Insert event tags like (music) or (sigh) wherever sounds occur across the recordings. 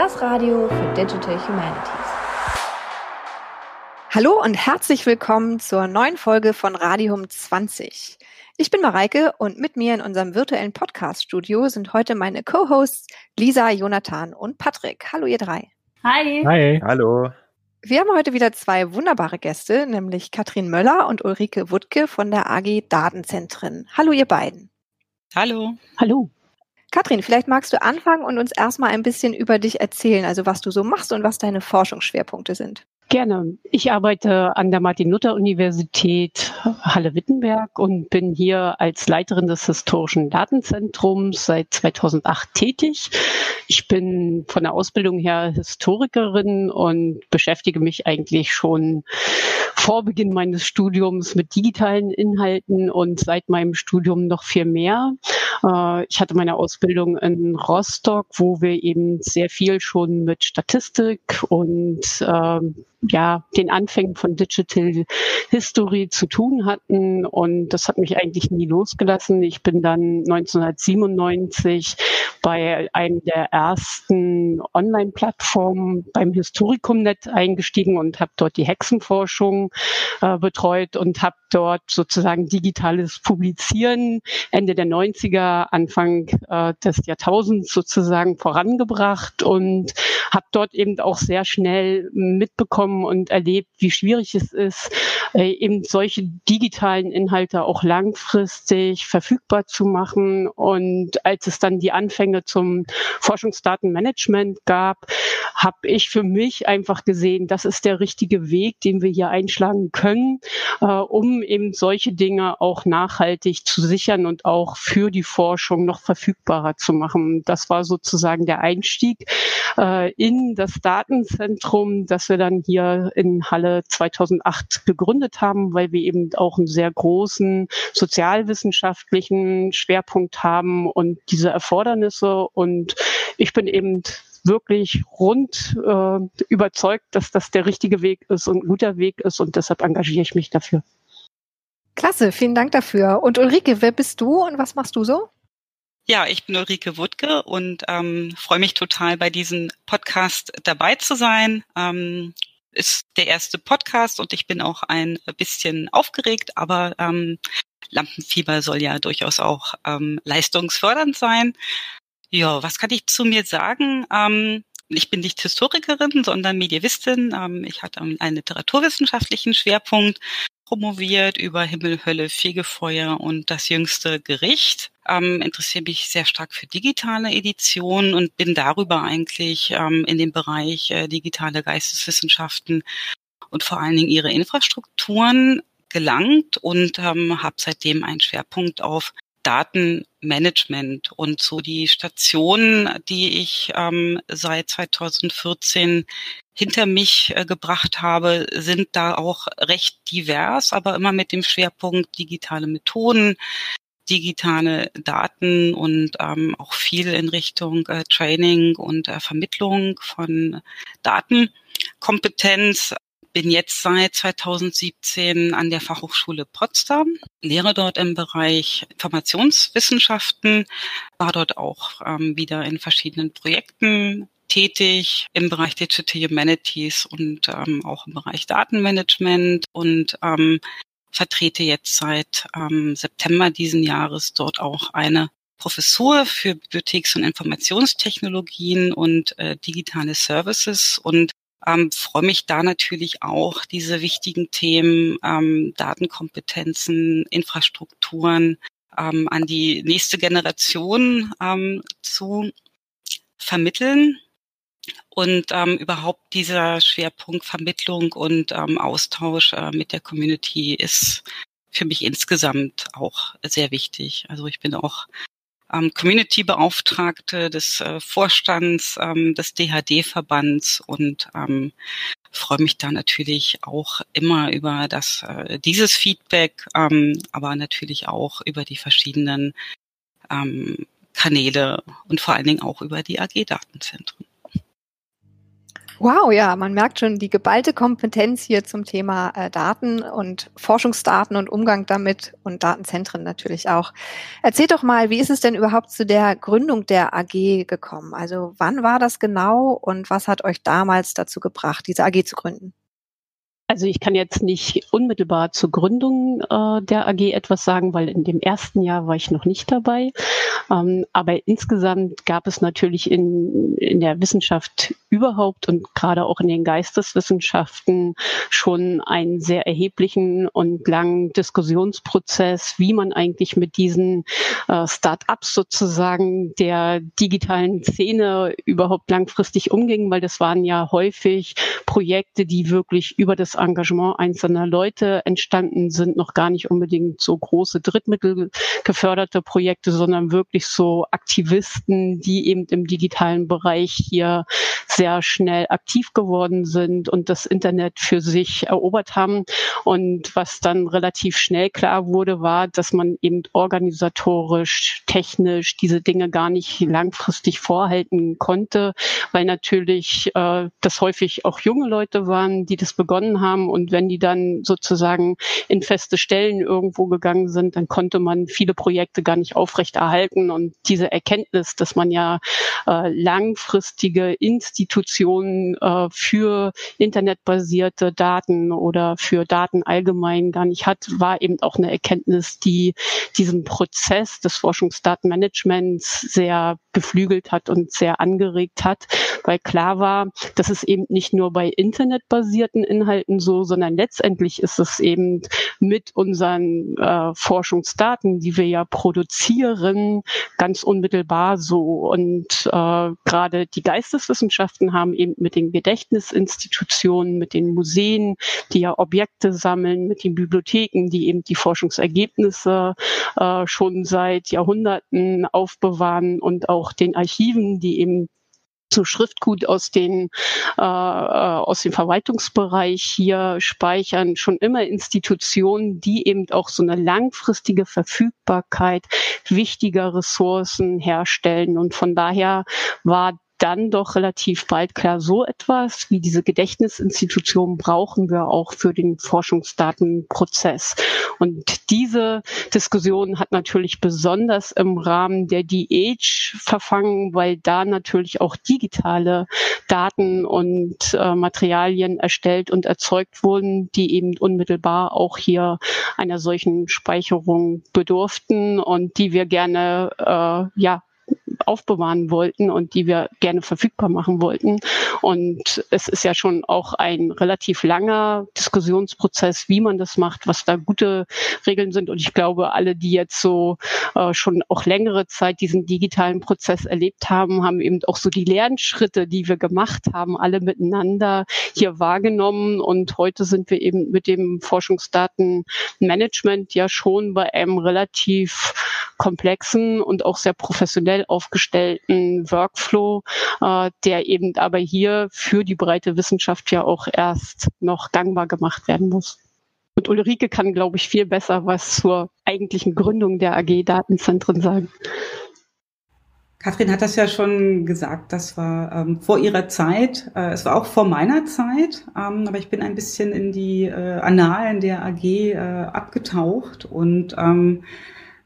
Das Radio für Digital Humanities. Hallo und herzlich willkommen zur neuen Folge von Radium 20. Ich bin Mareike und mit mir in unserem virtuellen Podcast-Studio sind heute meine Co-Hosts Lisa, Jonathan und Patrick. Hallo ihr drei. Hi. Hi. Hallo. Wir haben heute wieder zwei wunderbare Gäste, nämlich Katrin Möller und Ulrike Wuttke von der AG Datenzentren. Hallo ihr beiden. Hallo. Hallo. Katrin, vielleicht magst du anfangen und uns erstmal ein bisschen über dich erzählen, also was du so machst und was deine Forschungsschwerpunkte sind. Gerne. Ich arbeite an der Martin-Luther-Universität Halle-Wittenberg und bin hier als Leiterin des Historischen Datenzentrums seit 2008 tätig. Ich bin von der Ausbildung her Historikerin und beschäftige mich eigentlich schon vor Beginn meines Studiums mit digitalen Inhalten und seit meinem Studium noch viel mehr. Äh, ich hatte meine Ausbildung in Rostock, wo wir eben sehr viel schon mit Statistik und ähm, ja, den Anfängen von Digital History zu tun hatten. Und das hat mich eigentlich nie losgelassen. Ich bin dann 1997 bei einem der ersten Online-Plattformen beim Historikumnet eingestiegen und habe dort die Hexenforschung äh, betreut und habe dort sozusagen digitales Publizieren Ende der 90er, Anfang äh, des Jahrtausends sozusagen vorangebracht und habe dort eben auch sehr schnell mitbekommen und erlebt, wie schwierig es ist, äh, eben solche digitalen Inhalte auch langfristig verfügbar zu machen. Und als es dann die Anfänge zum Forschungsdatenmanagement gab, habe ich für mich einfach gesehen, das ist der richtige Weg, den wir hier einschlagen können, äh, um eben solche Dinge auch nachhaltig zu sichern und auch für die Forschung noch verfügbarer zu machen. Das war sozusagen der Einstieg äh, in das Datenzentrum, das wir dann hier in Halle 2008 gegründet haben, weil wir eben auch einen sehr großen sozialwissenschaftlichen Schwerpunkt haben und diese Erfordernisse. Und ich bin eben wirklich rund äh, überzeugt, dass das der richtige Weg ist und ein guter Weg ist und deshalb engagiere ich mich dafür. Klasse, vielen Dank dafür. Und Ulrike, wer bist du und was machst du so? Ja, ich bin Ulrike Wuttke und ähm, freue mich total, bei diesem Podcast dabei zu sein. Ähm, ist der erste Podcast und ich bin auch ein bisschen aufgeregt, aber ähm, Lampenfieber soll ja durchaus auch ähm, leistungsfördernd sein. Ja, was kann ich zu mir sagen? Ähm, ich bin nicht Historikerin, sondern Medievistin. Ähm, ich hatte einen literaturwissenschaftlichen Schwerpunkt promoviert über Himmel, Hölle, Fegefeuer und das jüngste Gericht. Ähm, interessiere mich sehr stark für digitale Editionen und bin darüber eigentlich ähm, in den Bereich äh, digitale Geisteswissenschaften und vor allen Dingen ihre Infrastrukturen gelangt und ähm, habe seitdem einen Schwerpunkt auf Datenmanagement. Und so die Stationen, die ich ähm, seit 2014 hinter mich äh, gebracht habe, sind da auch recht divers, aber immer mit dem Schwerpunkt digitale Methoden, digitale Daten und ähm, auch viel in Richtung äh, Training und äh, Vermittlung von Datenkompetenz. Bin jetzt seit 2017 an der Fachhochschule Potsdam, lehre dort im Bereich Informationswissenschaften, war dort auch ähm, wieder in verschiedenen Projekten tätig im Bereich Digital Humanities und ähm, auch im Bereich Datenmanagement und ähm, vertrete jetzt seit ähm, September diesen Jahres dort auch eine Professur für Bibliotheks- und Informationstechnologien und äh, digitale Services und ähm, freue mich da natürlich auch, diese wichtigen Themen, ähm, Datenkompetenzen, Infrastrukturen ähm, an die nächste Generation ähm, zu vermitteln. Und ähm, überhaupt dieser Schwerpunkt Vermittlung und ähm, Austausch äh, mit der Community ist für mich insgesamt auch sehr wichtig. Also ich bin auch ähm, Community-Beauftragte des äh, Vorstands ähm, des DHD-Verbands und ähm, freue mich da natürlich auch immer über das äh, dieses Feedback, ähm, aber natürlich auch über die verschiedenen ähm, Kanäle und vor allen Dingen auch über die AG-Datenzentren. Wow, ja, man merkt schon die geballte Kompetenz hier zum Thema äh, Daten und Forschungsdaten und Umgang damit und Datenzentren natürlich auch. Erzählt doch mal, wie ist es denn überhaupt zu der Gründung der AG gekommen? Also wann war das genau und was hat euch damals dazu gebracht, diese AG zu gründen? Also ich kann jetzt nicht unmittelbar zur Gründung äh, der AG etwas sagen, weil in dem ersten Jahr war ich noch nicht dabei. Ähm, aber insgesamt gab es natürlich in, in der Wissenschaft überhaupt und gerade auch in den Geisteswissenschaften schon einen sehr erheblichen und langen Diskussionsprozess, wie man eigentlich mit diesen äh, Start-ups sozusagen der digitalen Szene überhaupt langfristig umging, weil das waren ja häufig Projekte, die wirklich über das Engagement einzelner Leute entstanden sind, noch gar nicht unbedingt so große Drittmittel geförderte Projekte, sondern wirklich so Aktivisten, die eben im digitalen Bereich hier sehr schnell aktiv geworden sind und das Internet für sich erobert haben. Und was dann relativ schnell klar wurde, war, dass man eben organisatorisch, technisch diese Dinge gar nicht langfristig vorhalten konnte, weil natürlich äh, das häufig auch junge Leute waren, die das begonnen haben haben. Und wenn die dann sozusagen in feste Stellen irgendwo gegangen sind, dann konnte man viele Projekte gar nicht aufrechterhalten. Und diese Erkenntnis, dass man ja äh, langfristige Institutionen äh, für internetbasierte Daten oder für Daten allgemein gar nicht hat, war eben auch eine Erkenntnis, die diesen Prozess des Forschungsdatenmanagements sehr beflügelt hat und sehr angeregt hat, weil klar war, dass es eben nicht nur bei internetbasierten Inhalten so, sondern letztendlich ist es eben mit unseren äh, Forschungsdaten, die wir ja produzieren, ganz unmittelbar so. Und äh, gerade die Geisteswissenschaften haben eben mit den Gedächtnisinstitutionen, mit den Museen, die ja Objekte sammeln, mit den Bibliotheken, die eben die Forschungsergebnisse äh, schon seit Jahrhunderten aufbewahren und auch den Archiven, die eben so Schriftgut aus den äh, äh, aus dem Verwaltungsbereich hier speichern, schon immer Institutionen, die eben auch so eine langfristige Verfügbarkeit wichtiger Ressourcen herstellen. Und von daher war dann doch relativ bald klar, so etwas wie diese Gedächtnisinstitution brauchen wir auch für den Forschungsdatenprozess. Und diese Diskussion hat natürlich besonders im Rahmen der DH verfangen, weil da natürlich auch digitale Daten und äh, Materialien erstellt und erzeugt wurden, die eben unmittelbar auch hier einer solchen Speicherung bedurften und die wir gerne äh, ja aufbewahren wollten und die wir gerne verfügbar machen wollten. Und es ist ja schon auch ein relativ langer Diskussionsprozess, wie man das macht, was da gute Regeln sind. Und ich glaube, alle, die jetzt so äh, schon auch längere Zeit diesen digitalen Prozess erlebt haben, haben eben auch so die Lernschritte, die wir gemacht haben, alle miteinander hier wahrgenommen. Und heute sind wir eben mit dem Forschungsdatenmanagement ja schon bei einem relativ komplexen und auch sehr professionell aufgestellten Workflow, äh, der eben aber hier für die breite Wissenschaft ja auch erst noch gangbar gemacht werden muss. Und Ulrike kann, glaube ich, viel besser was zur eigentlichen Gründung der AG Datenzentren sagen. Kathrin hat das ja schon gesagt, das war ähm, vor ihrer Zeit, äh, es war auch vor meiner Zeit, ähm, aber ich bin ein bisschen in die äh, Annalen der AG äh, abgetaucht und ähm,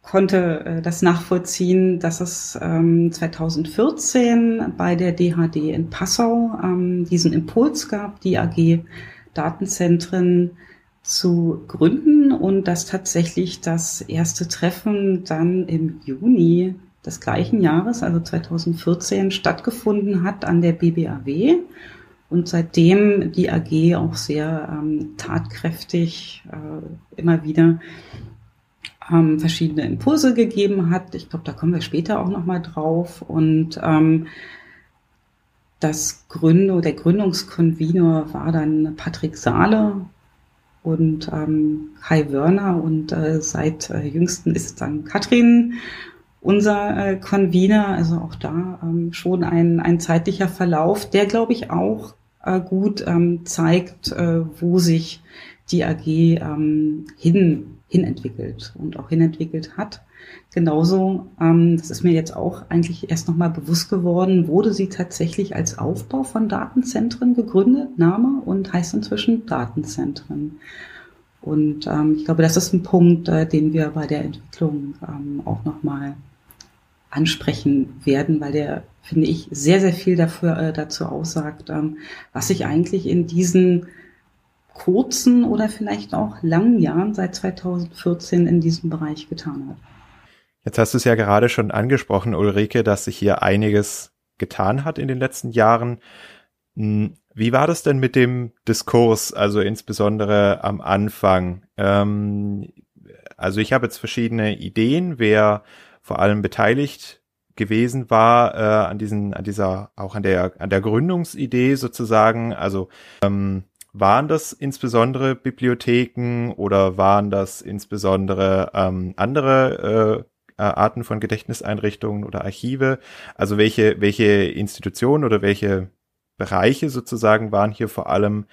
konnte äh, das nachvollziehen, dass es ähm, 2014 bei der DHD in Passau ähm, diesen Impuls gab, die AG Datenzentren zu gründen und dass tatsächlich das erste Treffen dann im Juni des gleichen Jahres, also 2014, stattgefunden hat an der BBAW und seitdem die AG auch sehr ähm, tatkräftig äh, immer wieder ähm, verschiedene Impulse gegeben hat. Ich glaube, da kommen wir später auch noch mal drauf. Und ähm, das Gründung, der Gründungskonvenor war dann Patrick Saale und ähm, Kai Wörner und äh, seit äh, jüngsten ist dann Katrin unser äh, Convener, also auch da ähm, schon ein, ein zeitlicher Verlauf, der glaube ich auch äh, gut ähm, zeigt, äh, wo sich die AG ähm, hin hinentwickelt und auch hinentwickelt hat. Genauso, ähm, das ist mir jetzt auch eigentlich erst nochmal bewusst geworden, wurde sie tatsächlich als Aufbau von Datenzentren gegründet, Name und heißt inzwischen Datenzentren. Und ähm, ich glaube, das ist ein Punkt, äh, den wir bei der Entwicklung ähm, auch nochmal ansprechen werden, weil der, finde ich, sehr, sehr viel dafür, äh, dazu aussagt, ähm, was sich eigentlich in diesen kurzen oder vielleicht auch langen Jahren seit 2014 in diesem Bereich getan hat. Jetzt hast du es ja gerade schon angesprochen, Ulrike, dass sich hier einiges getan hat in den letzten Jahren. Hm, wie war das denn mit dem Diskurs, also insbesondere am Anfang? Ähm, also ich habe jetzt verschiedene Ideen, wer vor allem beteiligt gewesen war äh, an diesen, an dieser, auch an der, an der Gründungsidee sozusagen. Also ähm, waren das insbesondere Bibliotheken oder waren das insbesondere ähm, andere äh, äh, Arten von Gedächtniseinrichtungen oder Archive? Also welche, welche Institutionen oder welche Bereiche sozusagen waren hier vor allem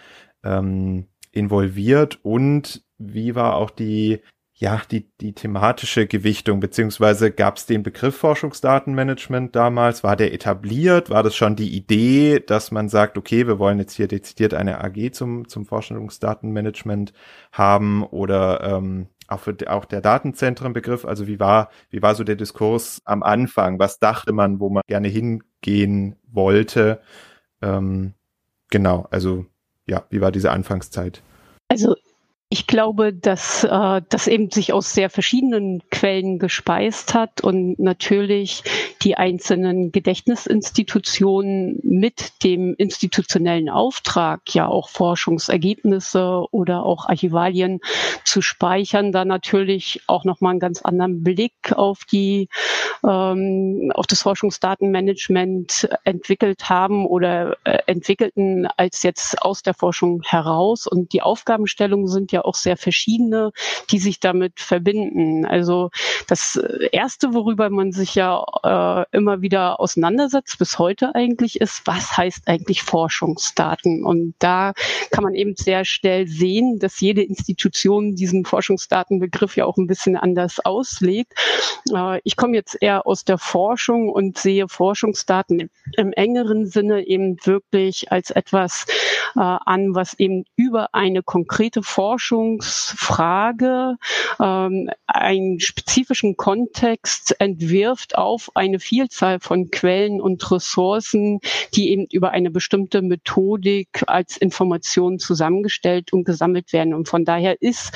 ähm, involviert und wie war auch die ja, die, die thematische Gewichtung, beziehungsweise gab es den Begriff Forschungsdatenmanagement damals? War der etabliert? War das schon die Idee, dass man sagt, okay, wir wollen jetzt hier dezidiert eine AG zum, zum Forschungsdatenmanagement haben? Oder ähm, auch für auch der Datenzentrenbegriff, also wie war, wie war so der Diskurs am Anfang? Was dachte man, wo man gerne hingehen wollte? Ähm, genau, also ja, wie war diese Anfangszeit? Also ich glaube, dass äh, das eben sich aus sehr verschiedenen Quellen gespeist hat und natürlich die einzelnen Gedächtnisinstitutionen mit dem institutionellen Auftrag, ja auch Forschungsergebnisse oder auch Archivalien zu speichern, da natürlich auch nochmal einen ganz anderen Blick auf die ähm, auf das Forschungsdatenmanagement entwickelt haben oder äh, entwickelten als jetzt aus der Forschung heraus. Und die Aufgabenstellungen sind ja auch sehr verschiedene, die sich damit verbinden. Also das Erste, worüber man sich ja äh, immer wieder auseinandersetzt, bis heute eigentlich, ist, was heißt eigentlich Forschungsdaten? Und da kann man eben sehr schnell sehen, dass jede Institution diesen Forschungsdatenbegriff ja auch ein bisschen anders auslegt. Äh, ich komme jetzt eher aus der Forschung und sehe Forschungsdaten im, engeren Sinne eben wirklich als etwas äh, an, was eben über eine konkrete Forschung Forschungsfrage ähm, einen spezifischen Kontext entwirft auf eine Vielzahl von Quellen und Ressourcen, die eben über eine bestimmte Methodik als Informationen zusammengestellt und gesammelt werden. Und von daher ist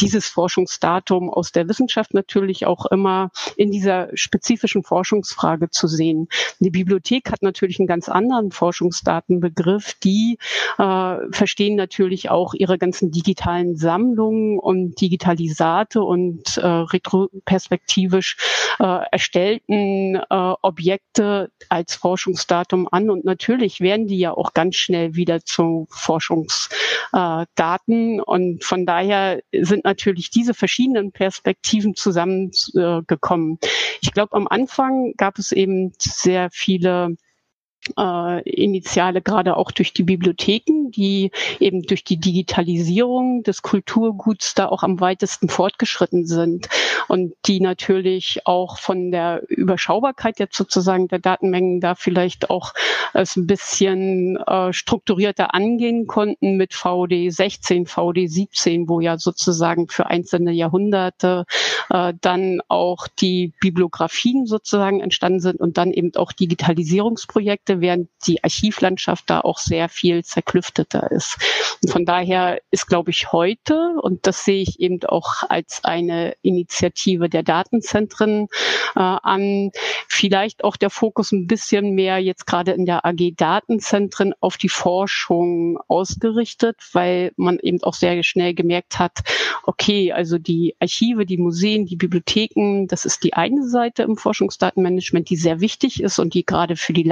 dieses Forschungsdatum aus der Wissenschaft natürlich auch immer in dieser spezifischen Forschungsfrage zu sehen. Die Bibliothek hat natürlich einen ganz anderen Forschungsdatenbegriff. Die äh, verstehen natürlich auch ihre ganzen digitalen Sammlungen und Digitalisate und äh, retroperspektivisch äh, erstellten äh, Objekte als Forschungsdatum an. Und natürlich werden die ja auch ganz schnell wieder zu Forschungsdaten. und von daher sind natürlich diese verschiedenen Perspektiven zusammengekommen. ich glaube, am Anfang gab es eben sehr viele äh, Initiale gerade auch durch die Bibliotheken, die eben durch die Digitalisierung des Kulturguts da auch am weitesten fortgeschritten sind und die natürlich auch von der Überschaubarkeit jetzt sozusagen der Datenmengen da vielleicht auch es ein bisschen äh, strukturierter angehen konnten mit VD 16, VD 17, wo ja sozusagen für einzelne Jahrhunderte äh, dann auch die Bibliografien sozusagen entstanden sind und dann eben auch Digitalisierungsprojekte, während die Archivlandschaft da auch sehr viel zerklüfteter ist. Und von daher ist, glaube ich, heute, und das sehe ich eben auch als eine Initiative der Datenzentren äh, an, vielleicht auch der Fokus ein bisschen mehr jetzt gerade in der AG Datenzentren auf die Forschung ausgerichtet, weil man eben auch sehr schnell gemerkt hat, okay, also die Archive, die Museen, die Bibliotheken, das ist die eine Seite im Forschungsdatenmanagement, die sehr wichtig ist und die gerade für die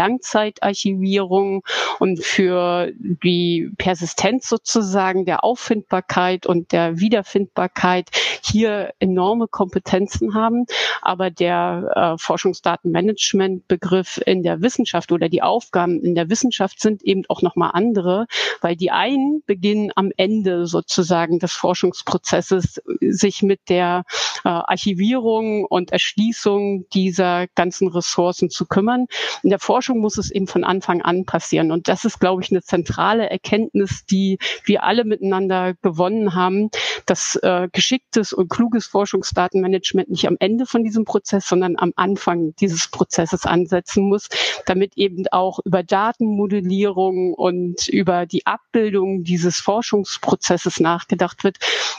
Langzeitarchivierung und für die Persistenz sozusagen der Auffindbarkeit und der Wiederfindbarkeit hier enorme Kompetenzen haben. Aber der äh, Forschungsdatenmanagement-Begriff in der Wissenschaft oder die Aufgaben in der Wissenschaft sind eben auch nochmal andere, weil die einen beginnen am Ende sozusagen des Forschungsprozesses sich mit der äh, Archivierung und Erschließung dieser ganzen Ressourcen zu kümmern. In der Forschung muss es eben von Anfang an passieren. Und das ist, glaube ich, eine zentrale Erkenntnis, die wir alle miteinander gewonnen haben, dass äh, geschicktes und kluges Forschungsdatenmanagement nicht am Ende von diesem Prozess, sondern am Anfang dieses Prozesses ansetzen muss, damit eben auch über Datenmodellierung und über die Abbildung dieses Forschungsprozesses nachgedacht wird.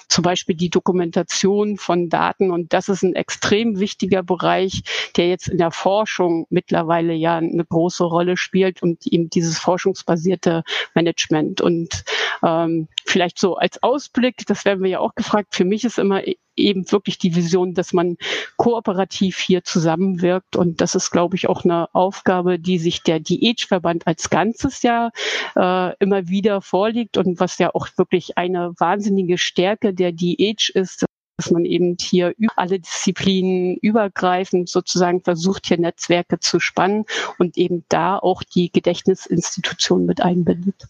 Zum Beispiel die Dokumentation von Daten. Und das ist ein extrem wichtiger Bereich, der jetzt in der Forschung mittlerweile ja eine große Rolle spielt und eben dieses forschungsbasierte Management. Und ähm, vielleicht so als Ausblick, das werden wir ja auch gefragt, für mich ist immer eben wirklich die Vision, dass man kooperativ hier zusammenwirkt. Und das ist, glaube ich, auch eine Aufgabe, die sich der DH-Verband als Ganzes ja äh, immer wieder vorliegt und was ja auch wirklich eine wahnsinnige Stärke der DH ist, dass man eben hier über alle Disziplinen übergreifend sozusagen versucht, hier Netzwerke zu spannen und eben da auch die Gedächtnisinstitution mit einbindet.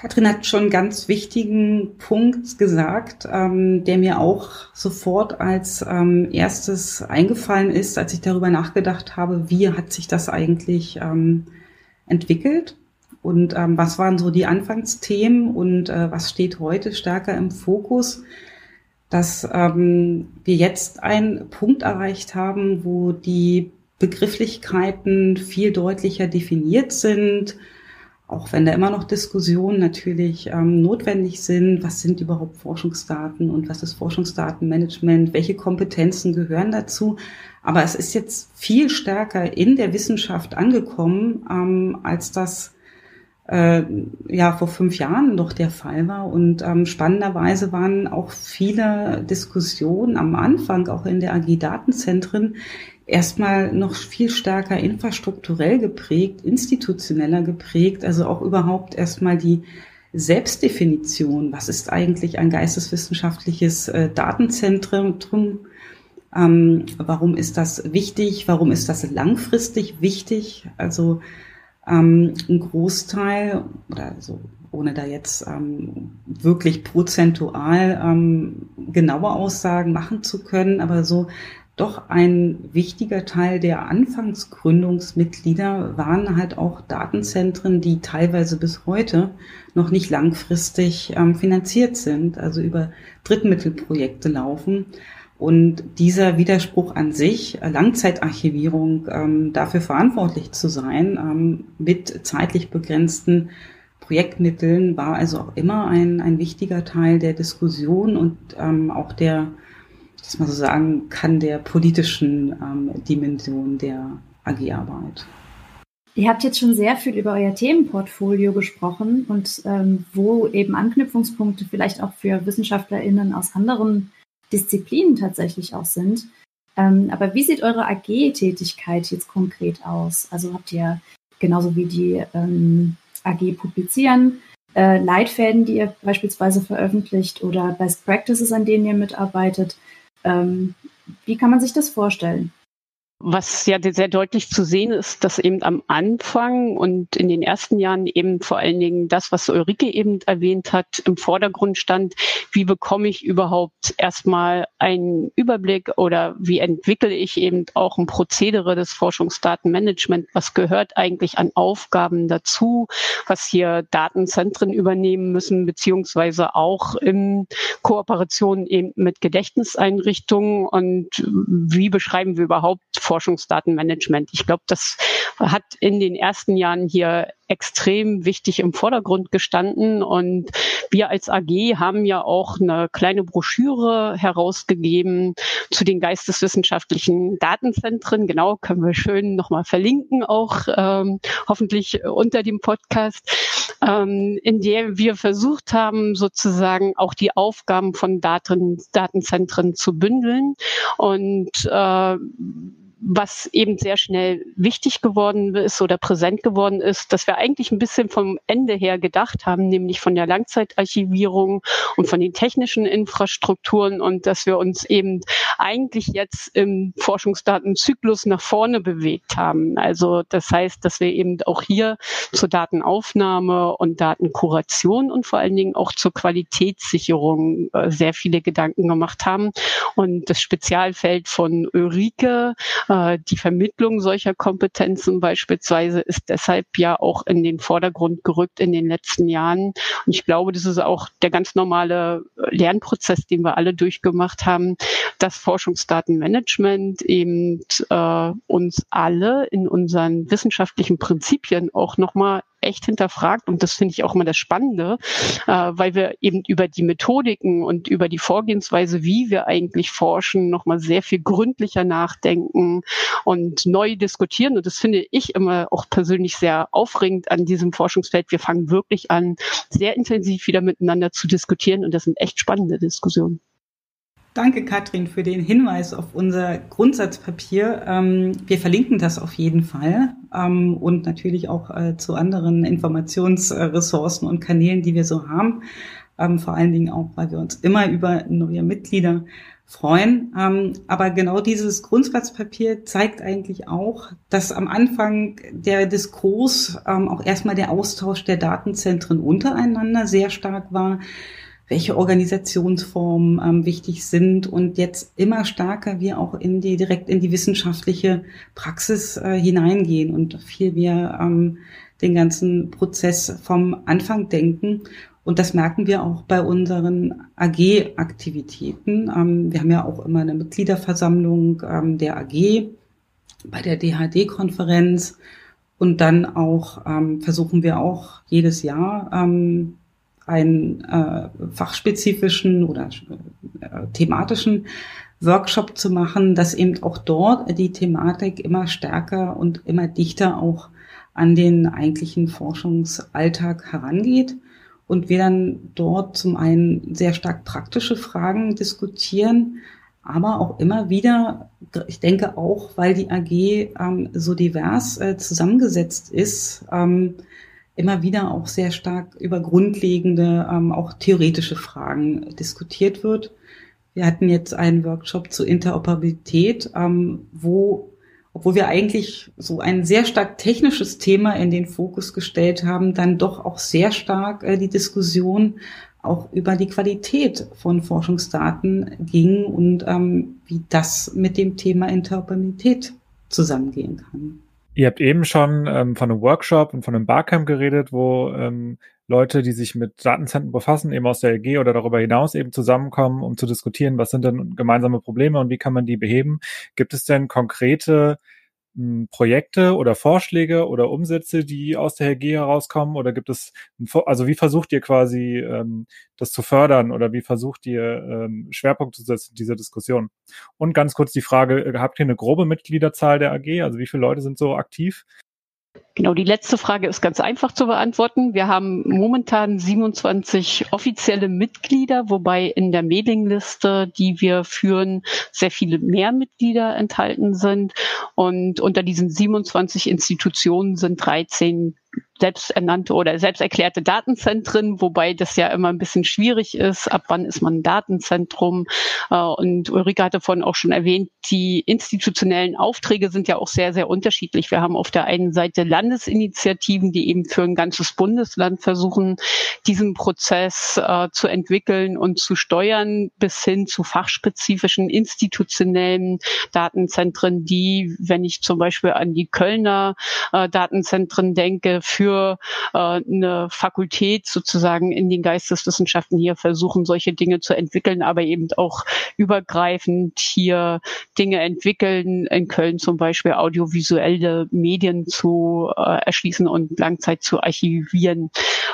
Katrin hat schon einen ganz wichtigen Punkt gesagt, ähm, der mir auch sofort als ähm, erstes eingefallen ist, als ich darüber nachgedacht habe, wie hat sich das eigentlich ähm, entwickelt? Und ähm, was waren so die Anfangsthemen und äh, was steht heute stärker im Fokus, dass ähm, wir jetzt einen Punkt erreicht haben, wo die Begrifflichkeiten viel deutlicher definiert sind, auch wenn da immer noch Diskussionen natürlich ähm, notwendig sind, was sind überhaupt Forschungsdaten und was ist Forschungsdatenmanagement, welche Kompetenzen gehören dazu. Aber es ist jetzt viel stärker in der Wissenschaft angekommen, ähm, als das äh, ja vor fünf Jahren noch der Fall war. Und ähm, spannenderweise waren auch viele Diskussionen am Anfang, auch in der AG Datenzentren, erstmal noch viel stärker infrastrukturell geprägt, institutioneller geprägt, also auch überhaupt erstmal die Selbstdefinition. Was ist eigentlich ein geisteswissenschaftliches äh, Datenzentrum? Ähm, warum ist das wichtig? Warum ist das langfristig wichtig? Also ähm, ein Großteil oder so ohne da jetzt ähm, wirklich prozentual ähm, genaue Aussagen machen zu können, aber so doch ein wichtiger Teil der Anfangsgründungsmitglieder waren halt auch Datenzentren, die teilweise bis heute noch nicht langfristig ähm, finanziert sind, also über Drittmittelprojekte laufen. Und dieser Widerspruch an sich, Langzeitarchivierung, ähm, dafür verantwortlich zu sein, ähm, mit zeitlich begrenzten Projektmitteln, war also auch immer ein, ein wichtiger Teil der Diskussion und ähm, auch der dass man so sagen kann, der politischen ähm, Dimension der AG-Arbeit. Ihr habt jetzt schon sehr viel über euer Themenportfolio gesprochen und ähm, wo eben Anknüpfungspunkte vielleicht auch für WissenschaftlerInnen aus anderen Disziplinen tatsächlich auch sind. Ähm, aber wie sieht eure AG-Tätigkeit jetzt konkret aus? Also habt ihr genauso wie die ähm, AG publizieren, äh, Leitfäden, die ihr beispielsweise veröffentlicht oder Best Practices, an denen ihr mitarbeitet? Ähm, wie kann man sich das vorstellen? Was ja sehr deutlich zu sehen ist, dass eben am Anfang und in den ersten Jahren eben vor allen Dingen das, was Ulrike eben erwähnt hat, im Vordergrund stand. Wie bekomme ich überhaupt erstmal einen Überblick oder wie entwickle ich eben auch ein Prozedere des Forschungsdatenmanagement? Was gehört eigentlich an Aufgaben dazu? Was hier Datenzentren übernehmen müssen, beziehungsweise auch in Kooperation eben mit Gedächtniseinrichtungen und wie beschreiben wir überhaupt Forschungsdatenmanagement. Ich glaube, das hat in den ersten Jahren hier extrem wichtig im Vordergrund gestanden. Und wir als AG haben ja auch eine kleine Broschüre herausgegeben zu den geisteswissenschaftlichen Datenzentren. Genau, können wir schön nochmal verlinken, auch ähm, hoffentlich unter dem Podcast, ähm, in der wir versucht haben, sozusagen auch die Aufgaben von Daten, Datenzentren zu bündeln und äh, was eben sehr schnell wichtig geworden ist oder präsent geworden ist, dass wir eigentlich ein bisschen vom Ende her gedacht haben, nämlich von der Langzeitarchivierung und von den technischen Infrastrukturen und dass wir uns eben eigentlich jetzt im Forschungsdatenzyklus nach vorne bewegt haben. Also das heißt, dass wir eben auch hier zur Datenaufnahme und Datenkuration und vor allen Dingen auch zur Qualitätssicherung äh, sehr viele Gedanken gemacht haben. Und das Spezialfeld von Ulrike, die Vermittlung solcher Kompetenzen beispielsweise, ist deshalb ja auch in den Vordergrund gerückt in den letzten Jahren. Und ich glaube, das ist auch der ganz normale Lernprozess, den wir alle durchgemacht haben, dass Forschungsdatenmanagement eben äh, uns alle in unseren wissenschaftlichen Prinzipien auch nochmal echt hinterfragt und das finde ich auch immer das Spannende, äh, weil wir eben über die Methodiken und über die Vorgehensweise, wie wir eigentlich forschen, nochmal sehr viel gründlicher nachdenken und neu diskutieren und das finde ich immer auch persönlich sehr aufregend an diesem Forschungsfeld. Wir fangen wirklich an, sehr intensiv wieder miteinander zu diskutieren und das sind echt spannende Diskussionen. Danke, Katrin, für den Hinweis auf unser Grundsatzpapier. Ähm, wir verlinken das auf jeden Fall ähm, und natürlich auch äh, zu anderen Informationsressourcen und Kanälen, die wir so haben. Ähm, vor allen Dingen auch, weil wir uns immer über neue Mitglieder freuen. aber genau dieses Grundsatzpapier zeigt eigentlich auch, dass am Anfang der Diskurs auch erstmal der Austausch der Datenzentren untereinander sehr stark war welche Organisationsformen ähm, wichtig sind und jetzt immer stärker wir auch in die direkt in die wissenschaftliche Praxis äh, hineingehen und viel mehr ähm, den ganzen Prozess vom Anfang denken. Und das merken wir auch bei unseren AG-Aktivitäten. Ähm, wir haben ja auch immer eine Mitgliederversammlung ähm, der AG bei der DHD-Konferenz. Und dann auch ähm, versuchen wir auch jedes Jahr ähm, einen äh, fachspezifischen oder äh, thematischen Workshop zu machen, dass eben auch dort die Thematik immer stärker und immer dichter auch an den eigentlichen Forschungsalltag herangeht. Und wir dann dort zum einen sehr stark praktische Fragen diskutieren, aber auch immer wieder, ich denke auch, weil die AG ähm, so divers äh, zusammengesetzt ist, ähm, immer wieder auch sehr stark über grundlegende, ähm, auch theoretische Fragen diskutiert wird. Wir hatten jetzt einen Workshop zur Interoperabilität, ähm, wo, obwohl wir eigentlich so ein sehr stark technisches Thema in den Fokus gestellt haben, dann doch auch sehr stark äh, die Diskussion auch über die Qualität von Forschungsdaten ging und ähm, wie das mit dem Thema Interoperabilität zusammengehen kann. Ihr habt eben schon ähm, von einem Workshop und von einem Barcamp geredet, wo ähm, Leute, die sich mit Datenzentren befassen, eben aus der EG oder darüber hinaus eben zusammenkommen, um zu diskutieren, was sind denn gemeinsame Probleme und wie kann man die beheben. Gibt es denn konkrete Projekte oder Vorschläge oder Umsätze, die aus der HG herauskommen? Oder gibt es, also wie versucht ihr quasi ähm, das zu fördern oder wie versucht ihr ähm, Schwerpunkt zu setzen dieser Diskussion? Und ganz kurz die Frage, äh, habt ihr eine grobe Mitgliederzahl der AG? Also wie viele Leute sind so aktiv? Genau, die letzte Frage ist ganz einfach zu beantworten. Wir haben momentan 27 offizielle Mitglieder, wobei in der Mailingliste, die wir führen, sehr viele mehr Mitglieder enthalten sind. Und unter diesen 27 Institutionen sind 13 selbsternannte oder selbsterklärte Datenzentren, wobei das ja immer ein bisschen schwierig ist. Ab wann ist man ein Datenzentrum? Äh, und Ulrike hatte vorhin auch schon erwähnt, die institutionellen Aufträge sind ja auch sehr, sehr unterschiedlich. Wir haben auf der einen Seite Landesinitiativen, die eben für ein ganzes Bundesland versuchen, diesen Prozess äh, zu entwickeln und zu steuern, bis hin zu fachspezifischen institutionellen Datenzentren, die, wenn ich zum Beispiel an die Kölner äh, Datenzentren denke, für äh, eine Fakultät sozusagen in den Geisteswissenschaften hier versuchen, solche Dinge zu entwickeln, aber eben auch übergreifend hier Dinge entwickeln, in Köln zum Beispiel audiovisuelle Medien zu äh, erschließen und Langzeit zu archivieren.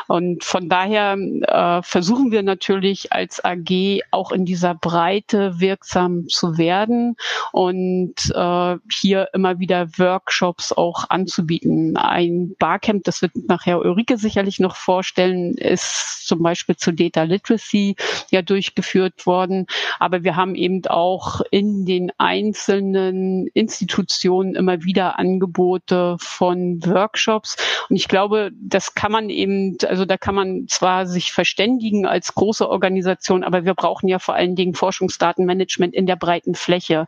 Und von daher äh, versuchen wir natürlich als AG auch in dieser Breite wirksam zu werden und äh, hier immer wieder Workshops auch anzubieten. Ein Barcamp, das wird nachher Ulrike sicherlich noch vorstellen, ist zum Beispiel zu Data Literacy ja durchgeführt worden. Aber wir haben eben auch in den einzelnen Institutionen immer wieder Angebote von Workshops. Und ich glaube, das kann man eben, also da kann man zwar sich verständigen als große Organisation, aber wir brauchen ja vor allen Dingen Forschungsdatenmanagement in der breiten Fläche.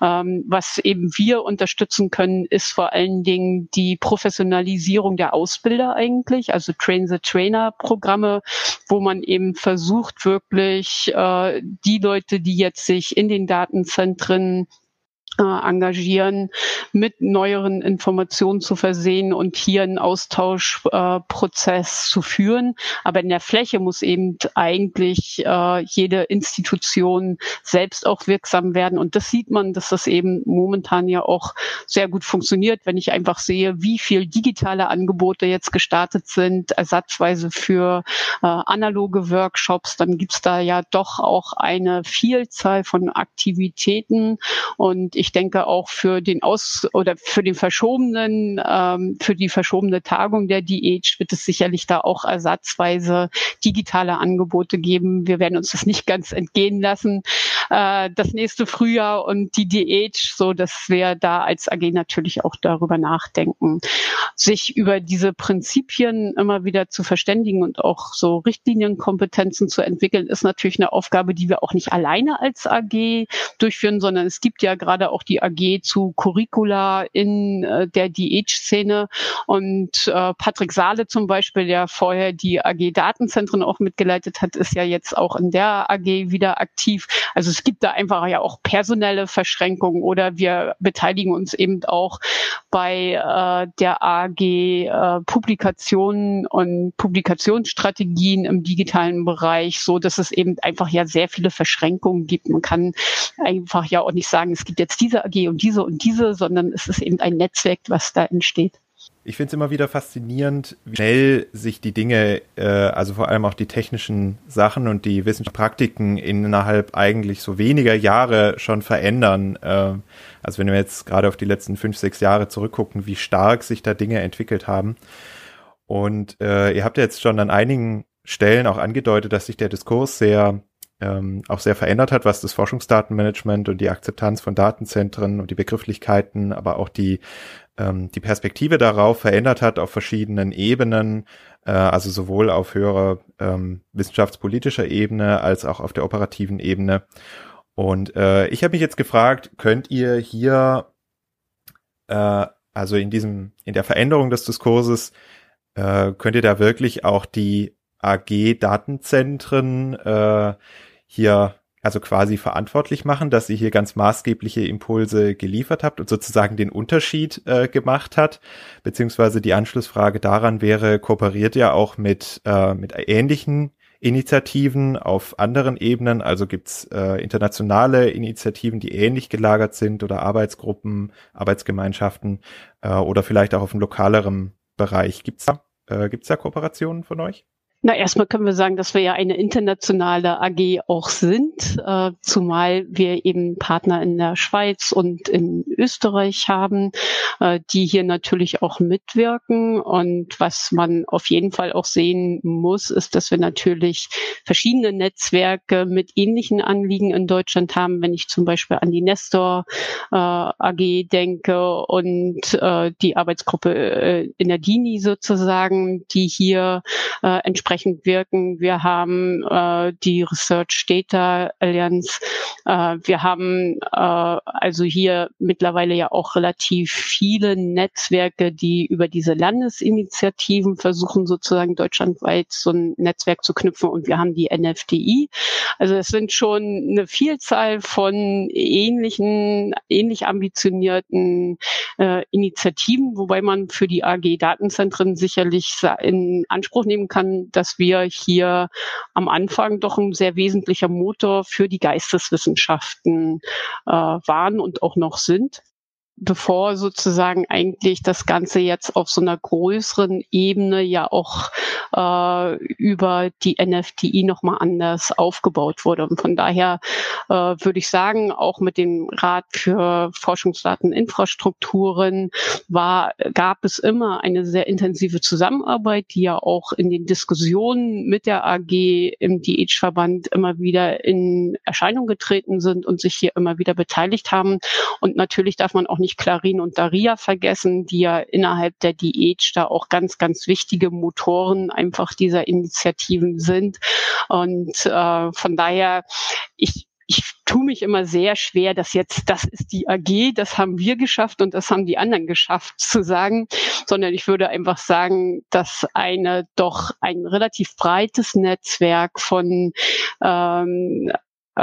Ähm, was eben wir unterstützen können, ist vor allen Dingen die Professionalisierung der Ausbilder eigentlich, also Train the Trainer Programme, wo man eben versucht, wirklich äh, die Leute, die jetzt sich in den Datenzentren engagieren, mit neueren Informationen zu versehen und hier einen Austauschprozess äh, zu führen. Aber in der Fläche muss eben eigentlich äh, jede Institution selbst auch wirksam werden. Und das sieht man, dass das eben momentan ja auch sehr gut funktioniert, wenn ich einfach sehe, wie viel digitale Angebote jetzt gestartet sind, ersatzweise für äh, analoge Workshops, dann gibt's da ja doch auch eine Vielzahl von Aktivitäten. Und ich denke auch für den Aus oder für den verschobenen, ähm, für die verschobene Tagung der DH wird es sicherlich da auch ersatzweise digitale Angebote geben. Wir werden uns das nicht ganz entgehen lassen. Äh, das nächste Frühjahr und die DH, so dass wir da als AG natürlich auch darüber nachdenken, sich über diese Prinzipien immer wieder zu verständigen und auch so Richtlinienkompetenzen zu entwickeln, ist natürlich eine Aufgabe, die wir auch nicht alleine als AG durchführen, sondern es gibt ja gerade auch die AG zu Curricula in äh, der DH-Szene und äh, Patrick Saale zum Beispiel, der vorher die AG Datenzentren auch mitgeleitet hat, ist ja jetzt auch in der AG wieder aktiv. Also es gibt da einfach ja auch personelle Verschränkungen oder wir beteiligen uns eben auch bei äh, der AG äh, Publikationen und Publikationsstrategien im digitalen Bereich, so dass es eben einfach ja sehr viele Verschränkungen gibt. Man kann einfach ja auch nicht sagen, es gibt jetzt diese AG und diese und diese, sondern es ist eben ein Netzwerk, was da entsteht. Ich finde es immer wieder faszinierend, wie schnell sich die Dinge, äh, also vor allem auch die technischen Sachen und die Wissenschaftspraktiken innerhalb eigentlich so weniger Jahre schon verändern. Äh, also wenn wir jetzt gerade auf die letzten fünf, sechs Jahre zurückgucken, wie stark sich da Dinge entwickelt haben. Und äh, ihr habt ja jetzt schon an einigen Stellen auch angedeutet, dass sich der Diskurs sehr ähm, auch sehr verändert hat, was das Forschungsdatenmanagement und die Akzeptanz von Datenzentren und die Begrifflichkeiten, aber auch die, ähm, die Perspektive darauf verändert hat auf verschiedenen Ebenen, äh, also sowohl auf höherer ähm, wissenschaftspolitischer Ebene als auch auf der operativen Ebene. Und äh, ich habe mich jetzt gefragt, könnt ihr hier, äh, also in diesem, in der Veränderung des Diskurses, äh, könnt ihr da wirklich auch die AG-Datenzentren äh, hier also quasi verantwortlich machen, dass sie hier ganz maßgebliche Impulse geliefert habt und sozusagen den Unterschied äh, gemacht hat. Beziehungsweise die Anschlussfrage daran wäre, kooperiert ihr auch mit, äh, mit ähnlichen Initiativen auf anderen Ebenen? Also gibt's äh, internationale Initiativen, die ähnlich gelagert sind oder Arbeitsgruppen, Arbeitsgemeinschaften äh, oder vielleicht auch auf einem lokaleren Bereich. Gibt's da, äh, gibt's da Kooperationen von euch? Na, erstmal können wir sagen, dass wir ja eine internationale AG auch sind, äh, zumal wir eben Partner in der Schweiz und in Österreich haben, äh, die hier natürlich auch mitwirken. Und was man auf jeden Fall auch sehen muss, ist, dass wir natürlich verschiedene Netzwerke mit ähnlichen Anliegen in Deutschland haben, wenn ich zum Beispiel an die Nestor äh, AG denke und äh, die Arbeitsgruppe äh, in der DINI sozusagen, die hier äh, entsprechend entsprechend wirken. Wir haben äh, die Research Data Allianz. Äh, wir haben äh, also hier mittlerweile ja auch relativ viele Netzwerke, die über diese Landesinitiativen versuchen, sozusagen deutschlandweit so ein Netzwerk zu knüpfen. Und wir haben die NFDI. Also es sind schon eine Vielzahl von ähnlichen, ähnlich ambitionierten äh, Initiativen, wobei man für die AG Datenzentren sicherlich in Anspruch nehmen kann, dass wir hier am Anfang doch ein sehr wesentlicher Motor für die Geisteswissenschaften äh, waren und auch noch sind. Bevor sozusagen eigentlich das Ganze jetzt auf so einer größeren Ebene ja auch äh, über die NFTI nochmal anders aufgebaut wurde. Und von daher äh, würde ich sagen, auch mit dem Rat für Forschungsdateninfrastrukturen war, gab es immer eine sehr intensive Zusammenarbeit, die ja auch in den Diskussionen mit der AG im DH-Verband immer wieder in Erscheinung getreten sind und sich hier immer wieder beteiligt haben. Und natürlich darf man auch nicht Clarin und Daria vergessen, die ja innerhalb der DH da auch ganz, ganz wichtige Motoren einfach dieser Initiativen sind. Und äh, von daher, ich ich tue mich immer sehr schwer, dass jetzt, das ist die AG, das haben wir geschafft und das haben die anderen geschafft zu sagen, sondern ich würde einfach sagen, dass eine doch ein relativ breites Netzwerk von ähm,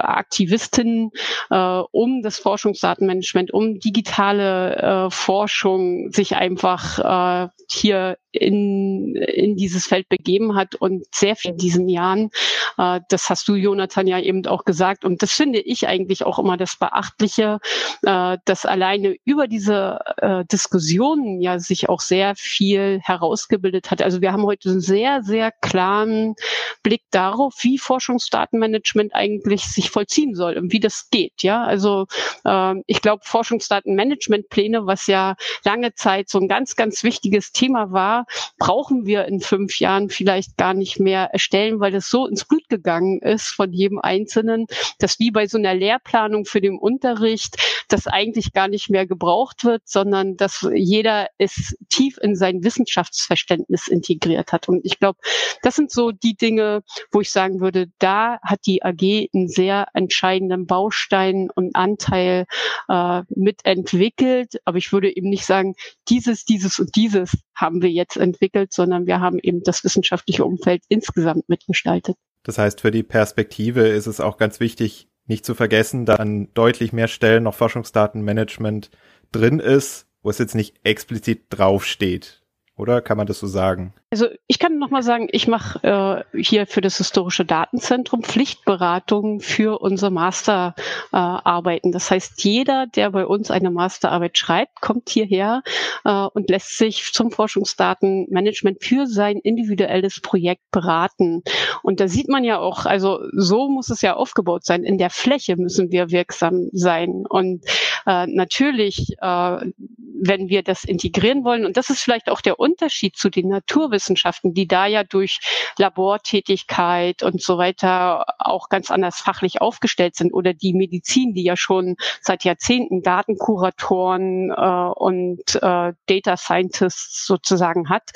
Aktivistinnen äh, um das Forschungsdatenmanagement, um digitale äh, Forschung sich einfach äh, hier in, in dieses Feld begeben hat und sehr viel in diesen Jahren. Äh, das hast du, Jonathan, ja eben auch gesagt. Und das finde ich eigentlich auch immer das Beachtliche, äh, dass alleine über diese äh, Diskussionen ja sich auch sehr viel herausgebildet hat. Also wir haben heute einen sehr, sehr klaren Blick darauf, wie Forschungsdatenmanagement eigentlich sich vollziehen soll und wie das geht. Ja, also äh, ich glaube, Forschungsdatenmanagementpläne, was ja lange Zeit so ein ganz, ganz wichtiges Thema war, brauchen wir in fünf Jahren vielleicht gar nicht mehr erstellen, weil das so ins Blut gegangen ist von jedem Einzelnen, dass wie bei so einer Lehrplanung für den Unterricht das eigentlich gar nicht mehr gebraucht wird, sondern dass jeder es tief in sein Wissenschaftsverständnis integriert hat. Und ich glaube, das sind so die Dinge, wo ich sagen würde, da hat die AG einen sehr entscheidenden Baustein und Anteil äh, mitentwickelt. Aber ich würde eben nicht sagen, dieses, dieses und dieses haben wir jetzt entwickelt, sondern wir haben eben das wissenschaftliche Umfeld insgesamt mitgestaltet. Das heißt, für die Perspektive ist es auch ganz wichtig, nicht zu vergessen, da an deutlich mehr Stellen noch Forschungsdatenmanagement drin ist, wo es jetzt nicht explizit draufsteht. Oder kann man das so sagen? Also ich kann noch mal sagen, ich mache äh, hier für das historische Datenzentrum Pflichtberatungen für unsere Masterarbeiten. Äh, das heißt, jeder, der bei uns eine Masterarbeit schreibt, kommt hierher äh, und lässt sich zum Forschungsdatenmanagement für sein individuelles Projekt beraten. Und da sieht man ja auch, also so muss es ja aufgebaut sein. In der Fläche müssen wir wirksam sein. Und äh, natürlich, äh, wenn wir das integrieren wollen, und das ist vielleicht auch der Unterschied zu den Naturwissenschaften, die da ja durch Labortätigkeit und so weiter auch ganz anders fachlich aufgestellt sind oder die Medizin, die ja schon seit Jahrzehnten Datenkuratoren äh, und äh, Data Scientists sozusagen hat.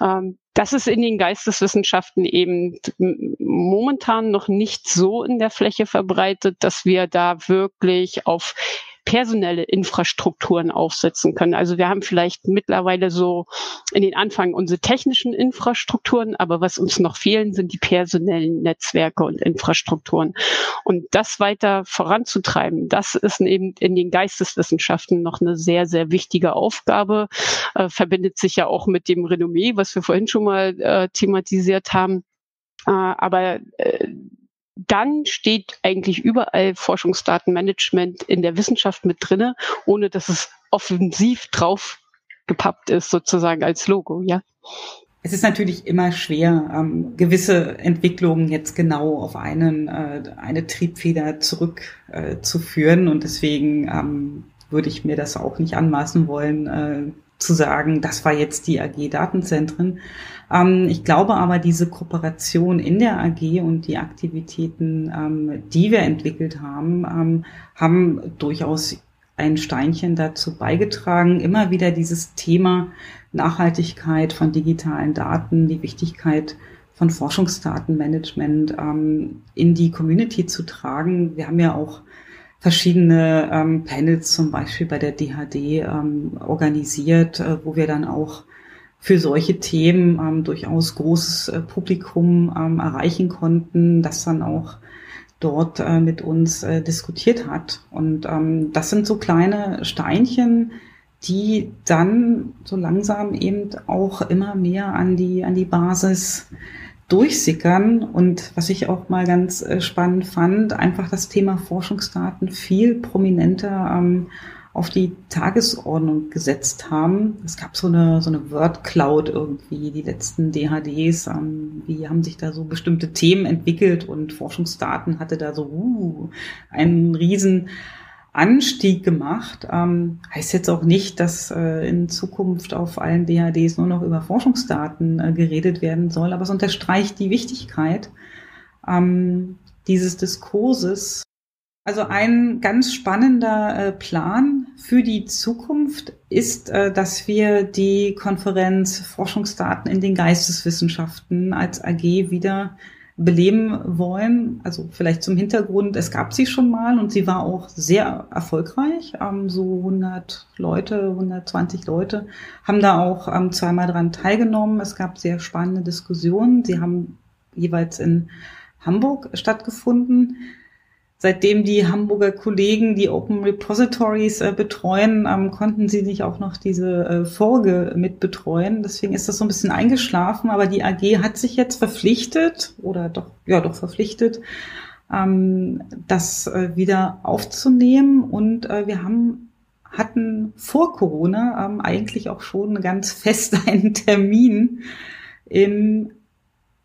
Ähm, das ist in den Geisteswissenschaften eben momentan noch nicht so in der Fläche verbreitet, dass wir da wirklich auf personelle Infrastrukturen aufsetzen können. Also wir haben vielleicht mittlerweile so in den Anfang unsere technischen Infrastrukturen, aber was uns noch fehlen, sind die personellen Netzwerke und Infrastrukturen. Und das weiter voranzutreiben, das ist eben in den Geisteswissenschaften noch eine sehr, sehr wichtige Aufgabe, äh, verbindet sich ja auch mit dem Renommee, was wir vorhin schon mal äh, thematisiert haben. Äh, aber äh, dann steht eigentlich überall Forschungsdatenmanagement in der Wissenschaft mit drinne, ohne dass es offensiv drauf gepappt ist, sozusagen als Logo, ja. Es ist natürlich immer schwer, ähm, gewisse Entwicklungen jetzt genau auf einen, äh, eine Triebfeder zurückzuführen. Äh, und deswegen ähm, würde ich mir das auch nicht anmaßen wollen, äh, zu sagen, das war jetzt die AG Datenzentren. Ähm, ich glaube aber, diese Kooperation in der AG und die Aktivitäten, ähm, die wir entwickelt haben, ähm, haben durchaus ein Steinchen dazu beigetragen, immer wieder dieses Thema Nachhaltigkeit von digitalen Daten, die Wichtigkeit von Forschungsdatenmanagement ähm, in die Community zu tragen. Wir haben ja auch verschiedene ähm, Panels zum Beispiel bei der DHD ähm, organisiert, äh, wo wir dann auch für solche Themen ähm, durchaus großes äh, Publikum ähm, erreichen konnten, das dann auch dort äh, mit uns äh, diskutiert hat. Und ähm, das sind so kleine Steinchen, die dann so langsam eben auch immer mehr an die, an die Basis durchsickern. Und was ich auch mal ganz äh, spannend fand, einfach das Thema Forschungsdaten viel prominenter ähm, auf die Tagesordnung gesetzt haben. Es gab so eine, so eine Word Cloud irgendwie, die letzten DHDs, ähm, wie haben sich da so bestimmte Themen entwickelt und Forschungsdaten hatte da so uh, einen riesen Anstieg gemacht. Ähm, heißt jetzt auch nicht, dass äh, in Zukunft auf allen DHDs nur noch über Forschungsdaten äh, geredet werden soll, aber es unterstreicht die Wichtigkeit ähm, dieses Diskurses also ein ganz spannender äh, Plan für die Zukunft ist, äh, dass wir die Konferenz Forschungsdaten in den Geisteswissenschaften als AG wieder beleben wollen. Also vielleicht zum Hintergrund, es gab sie schon mal und sie war auch sehr erfolgreich. Ähm, so 100 Leute, 120 Leute haben da auch ähm, zweimal dran teilgenommen. Es gab sehr spannende Diskussionen. Sie haben jeweils in Hamburg stattgefunden. Seitdem die Hamburger Kollegen die Open Repositories äh, betreuen, ähm, konnten sie nicht auch noch diese äh, Folge mit betreuen. Deswegen ist das so ein bisschen eingeschlafen. Aber die AG hat sich jetzt verpflichtet oder doch, ja, doch verpflichtet, ähm, das äh, wieder aufzunehmen. Und äh, wir haben hatten vor Corona ähm, eigentlich auch schon ganz fest (laughs) einen Termin im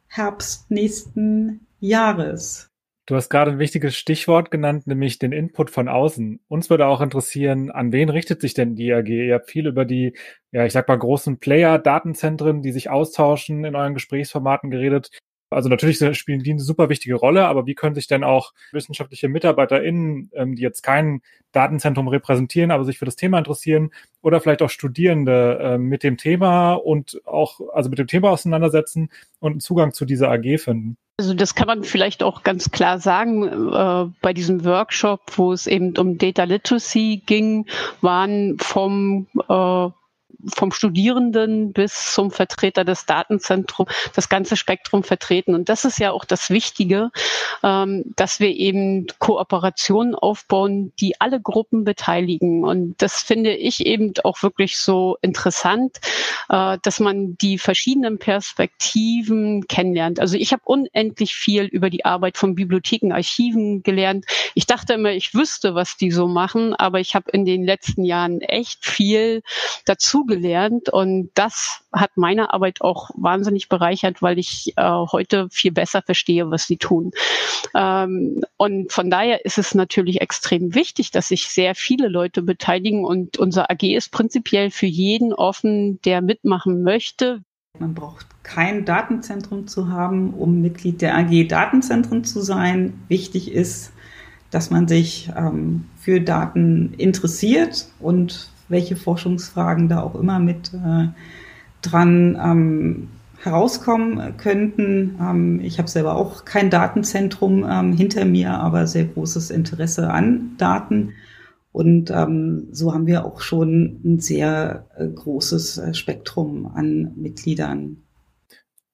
Herbst nächsten Jahres. Du hast gerade ein wichtiges Stichwort genannt, nämlich den Input von außen. Uns würde auch interessieren, an wen richtet sich denn die AG? Ihr habt viel über die, ja, ich sag mal, großen Player-Datenzentren, die sich austauschen, in euren Gesprächsformaten geredet. Also natürlich spielen die eine super wichtige Rolle, aber wie können sich denn auch wissenschaftliche MitarbeiterInnen, ähm, die jetzt kein Datenzentrum repräsentieren, aber sich für das Thema interessieren, oder vielleicht auch Studierende äh, mit dem Thema und auch, also mit dem Thema auseinandersetzen und einen Zugang zu dieser AG finden? Also das kann man vielleicht auch ganz klar sagen. Äh, bei diesem Workshop, wo es eben um Data Literacy ging, waren vom äh, vom Studierenden bis zum Vertreter des Datenzentrums das ganze Spektrum vertreten. Und das ist ja auch das Wichtige, ähm, dass wir eben Kooperationen aufbauen, die alle Gruppen beteiligen. Und das finde ich eben auch wirklich so interessant, äh, dass man die verschiedenen Perspektiven kennenlernt. Also ich habe unendlich viel über die Arbeit von Bibliotheken, Archiven gelernt. Ich dachte immer, ich wüsste, was die so machen, aber ich habe in den letzten Jahren echt viel dazu gelernt und das hat meine Arbeit auch wahnsinnig bereichert, weil ich äh, heute viel besser verstehe, was sie tun. Ähm, und von daher ist es natürlich extrem wichtig, dass sich sehr viele Leute beteiligen und unser AG ist prinzipiell für jeden offen, der mitmachen möchte. Man braucht kein Datenzentrum zu haben, um Mitglied der AG Datenzentren zu sein. Wichtig ist, dass man sich ähm, für Daten interessiert und welche Forschungsfragen da auch immer mit äh, dran ähm, herauskommen könnten. Ähm, ich habe selber auch kein Datenzentrum ähm, hinter mir, aber sehr großes Interesse an Daten. Und ähm, so haben wir auch schon ein sehr äh, großes äh, Spektrum an Mitgliedern.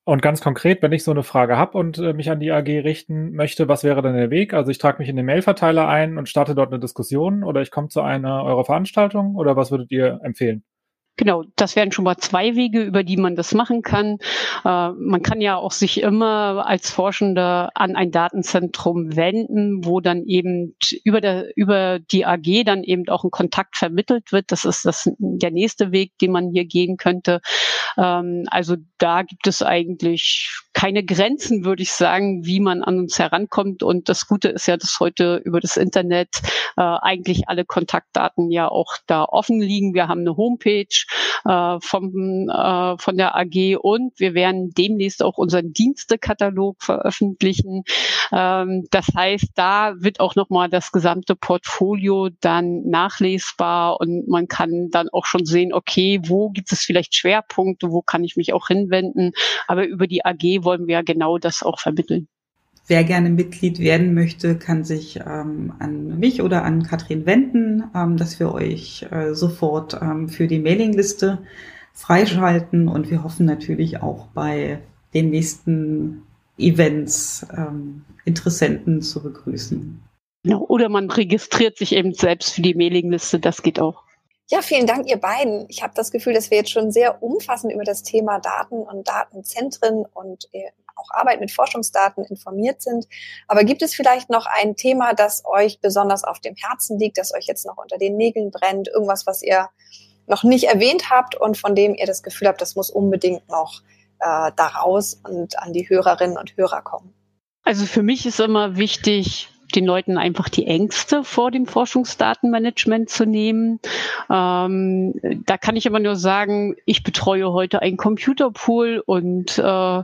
Und ganz konkret, wenn ich so eine Frage habe und äh, mich an die AG richten möchte, was wäre dann der Weg? Also ich trage mich in den Mailverteiler ein und starte dort eine Diskussion oder ich komme zu einer eurer Veranstaltung oder was würdet ihr empfehlen? Genau, das wären schon mal zwei Wege, über die man das machen kann. Äh, man kann ja auch sich immer als Forschender an ein Datenzentrum wenden, wo dann eben über, der, über die AG dann eben auch ein Kontakt vermittelt wird. Das ist das, der nächste Weg, den man hier gehen könnte. Ähm, also da gibt es eigentlich keine Grenzen, würde ich sagen, wie man an uns herankommt. Und das Gute ist ja, dass heute über das Internet äh, eigentlich alle Kontaktdaten ja auch da offen liegen. Wir haben eine Homepage äh, vom, äh, von der AG und wir werden demnächst auch unseren Dienstekatalog veröffentlichen. Ähm, das heißt, da wird auch nochmal das gesamte Portfolio dann nachlesbar und man kann dann auch schon sehen, okay, wo gibt es vielleicht Schwerpunkte, wo kann ich mich auch hinwenden. Aber über die AG wollen wir genau das auch vermitteln. Wer gerne Mitglied werden möchte, kann sich ähm, an mich oder an Katrin wenden, ähm, dass wir euch äh, sofort ähm, für die Mailingliste freischalten und wir hoffen natürlich auch bei den nächsten Events ähm, Interessenten zu begrüßen. Oder man registriert sich eben selbst für die Mailingliste, das geht auch. Ja, vielen Dank, ihr beiden. Ich habe das Gefühl, dass wir jetzt schon sehr umfassend über das Thema Daten und Datenzentren und äh, auch Arbeit mit Forschungsdaten informiert sind. Aber gibt es vielleicht noch ein Thema, das euch besonders auf dem Herzen liegt, das euch jetzt noch unter den Nägeln brennt, irgendwas, was ihr noch nicht erwähnt habt und von dem ihr das Gefühl habt, das muss unbedingt noch äh, daraus und an die Hörerinnen und Hörer kommen? Also für mich ist immer wichtig, den Leuten einfach die Ängste vor dem Forschungsdatenmanagement zu nehmen. Ähm, da kann ich immer nur sagen, ich betreue heute ein Computerpool und äh,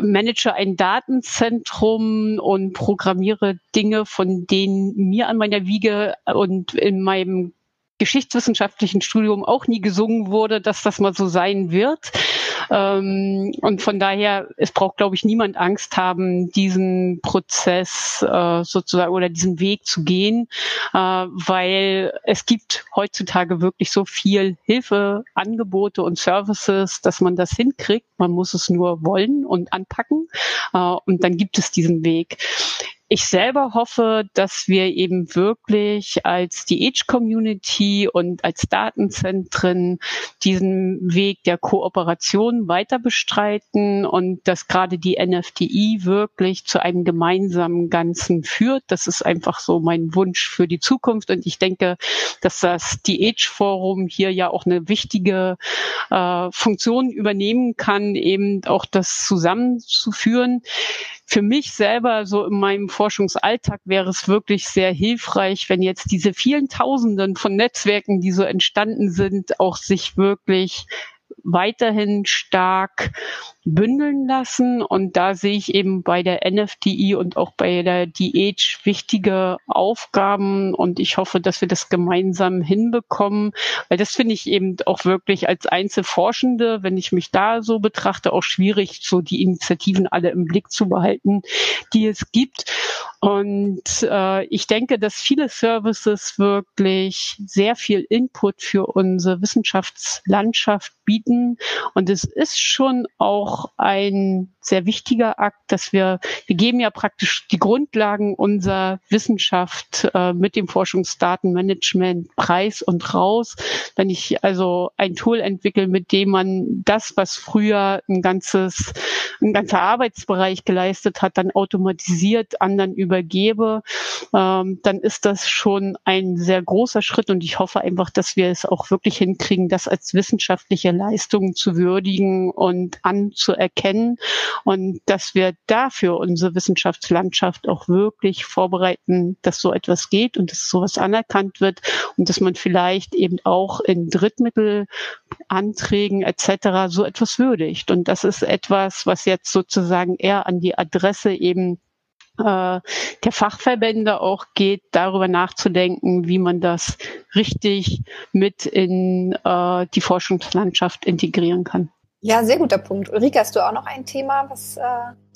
manage ein Datenzentrum und programmiere Dinge, von denen mir an meiner Wiege und in meinem geschichtswissenschaftlichen Studium auch nie gesungen wurde, dass das mal so sein wird. Ähm, und von daher, es braucht, glaube ich, niemand Angst haben, diesen Prozess äh, sozusagen oder diesen Weg zu gehen, äh, weil es gibt heutzutage wirklich so viel Hilfe, Angebote und Services, dass man das hinkriegt. Man muss es nur wollen und anpacken. Äh, und dann gibt es diesen Weg ich selber hoffe, dass wir eben wirklich als die Age-Community und als Datenzentren diesen Weg der Kooperation weiter bestreiten und dass gerade die NFDI wirklich zu einem gemeinsamen Ganzen führt. Das ist einfach so mein Wunsch für die Zukunft und ich denke, dass das die Age-Forum hier ja auch eine wichtige äh, Funktion übernehmen kann, eben auch das zusammenzuführen für mich selber so in meinem Forschungsalltag wäre es wirklich sehr hilfreich, wenn jetzt diese vielen Tausenden von Netzwerken, die so entstanden sind, auch sich wirklich weiterhin stark bündeln lassen. Und da sehe ich eben bei der NFDI und auch bei der DH wichtige Aufgaben. Und ich hoffe, dass wir das gemeinsam hinbekommen, weil das finde ich eben auch wirklich als Einzelforschende, wenn ich mich da so betrachte, auch schwierig, so die Initiativen alle im Blick zu behalten, die es gibt. Und äh, ich denke, dass viele Services wirklich sehr viel Input für unsere Wissenschaftslandschaft bieten. Und es ist schon auch ein sehr wichtiger Akt, dass wir, wir geben ja praktisch die Grundlagen unserer Wissenschaft äh, mit dem Forschungsdatenmanagement preis und raus. Wenn ich also ein Tool entwickle, mit dem man das, was früher ein ganzes, ein ganzer Arbeitsbereich geleistet hat, dann automatisiert anderen übergebe, ähm, dann ist das schon ein sehr großer Schritt und ich hoffe einfach, dass wir es auch wirklich hinkriegen, das als wissenschaftliche Leistung zu würdigen und anzuerkennen und dass wir dafür unsere Wissenschaftslandschaft auch wirklich vorbereiten, dass so etwas geht und dass sowas anerkannt wird und dass man vielleicht eben auch in Drittmittelanträgen etc. so etwas würdigt. Und das ist etwas, was jetzt sozusagen eher an die Adresse eben äh, der Fachverbände auch geht, darüber nachzudenken, wie man das richtig mit in äh, die Forschungslandschaft integrieren kann. Ja, sehr guter Punkt. Ulrike, hast du auch noch ein Thema, was äh,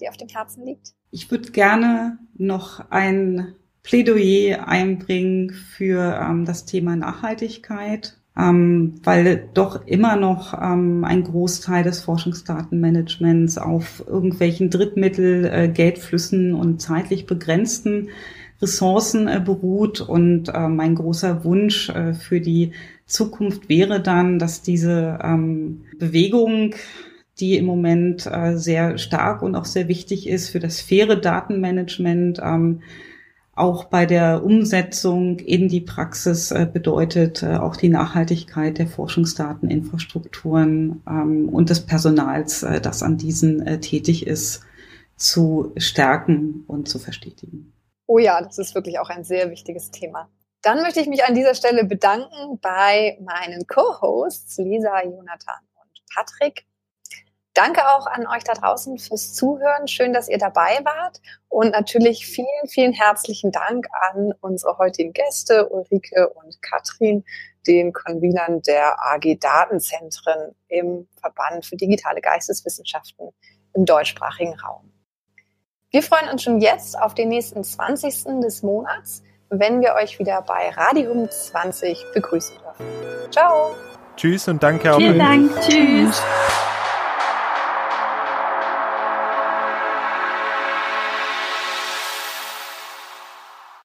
dir auf dem Herzen liegt? Ich würde gerne noch ein Plädoyer einbringen für ähm, das Thema Nachhaltigkeit, ähm, weil doch immer noch ähm, ein Großteil des Forschungsdatenmanagements auf irgendwelchen Drittmittel, äh, Geldflüssen und zeitlich begrenzten Ressourcen äh, beruht. Und äh, mein großer Wunsch äh, für die Zukunft wäre dann, dass diese ähm, Bewegung, die im Moment äh, sehr stark und auch sehr wichtig ist für das faire Datenmanagement, ähm, auch bei der Umsetzung in die Praxis äh, bedeutet äh, auch die Nachhaltigkeit der Forschungsdateninfrastrukturen ähm, und des Personals, äh, das an diesen tätig ist, zu stärken und zu verstetigen. Oh ja, das ist wirklich auch ein sehr wichtiges Thema. Dann möchte ich mich an dieser Stelle bedanken bei meinen Co-Hosts Lisa, Jonathan und Patrick. Danke auch an euch da draußen fürs Zuhören. Schön, dass ihr dabei wart. Und natürlich vielen, vielen herzlichen Dank an unsere heutigen Gäste, Ulrike und Katrin, den Convenern der AG Datenzentren im Verband für digitale Geisteswissenschaften im deutschsprachigen Raum. Wir freuen uns schon jetzt auf den nächsten 20. des Monats wenn wir euch wieder bei Radium 20 begrüßen dürfen. Ciao. Tschüss und danke auch. Vielen Dank. Tschüss.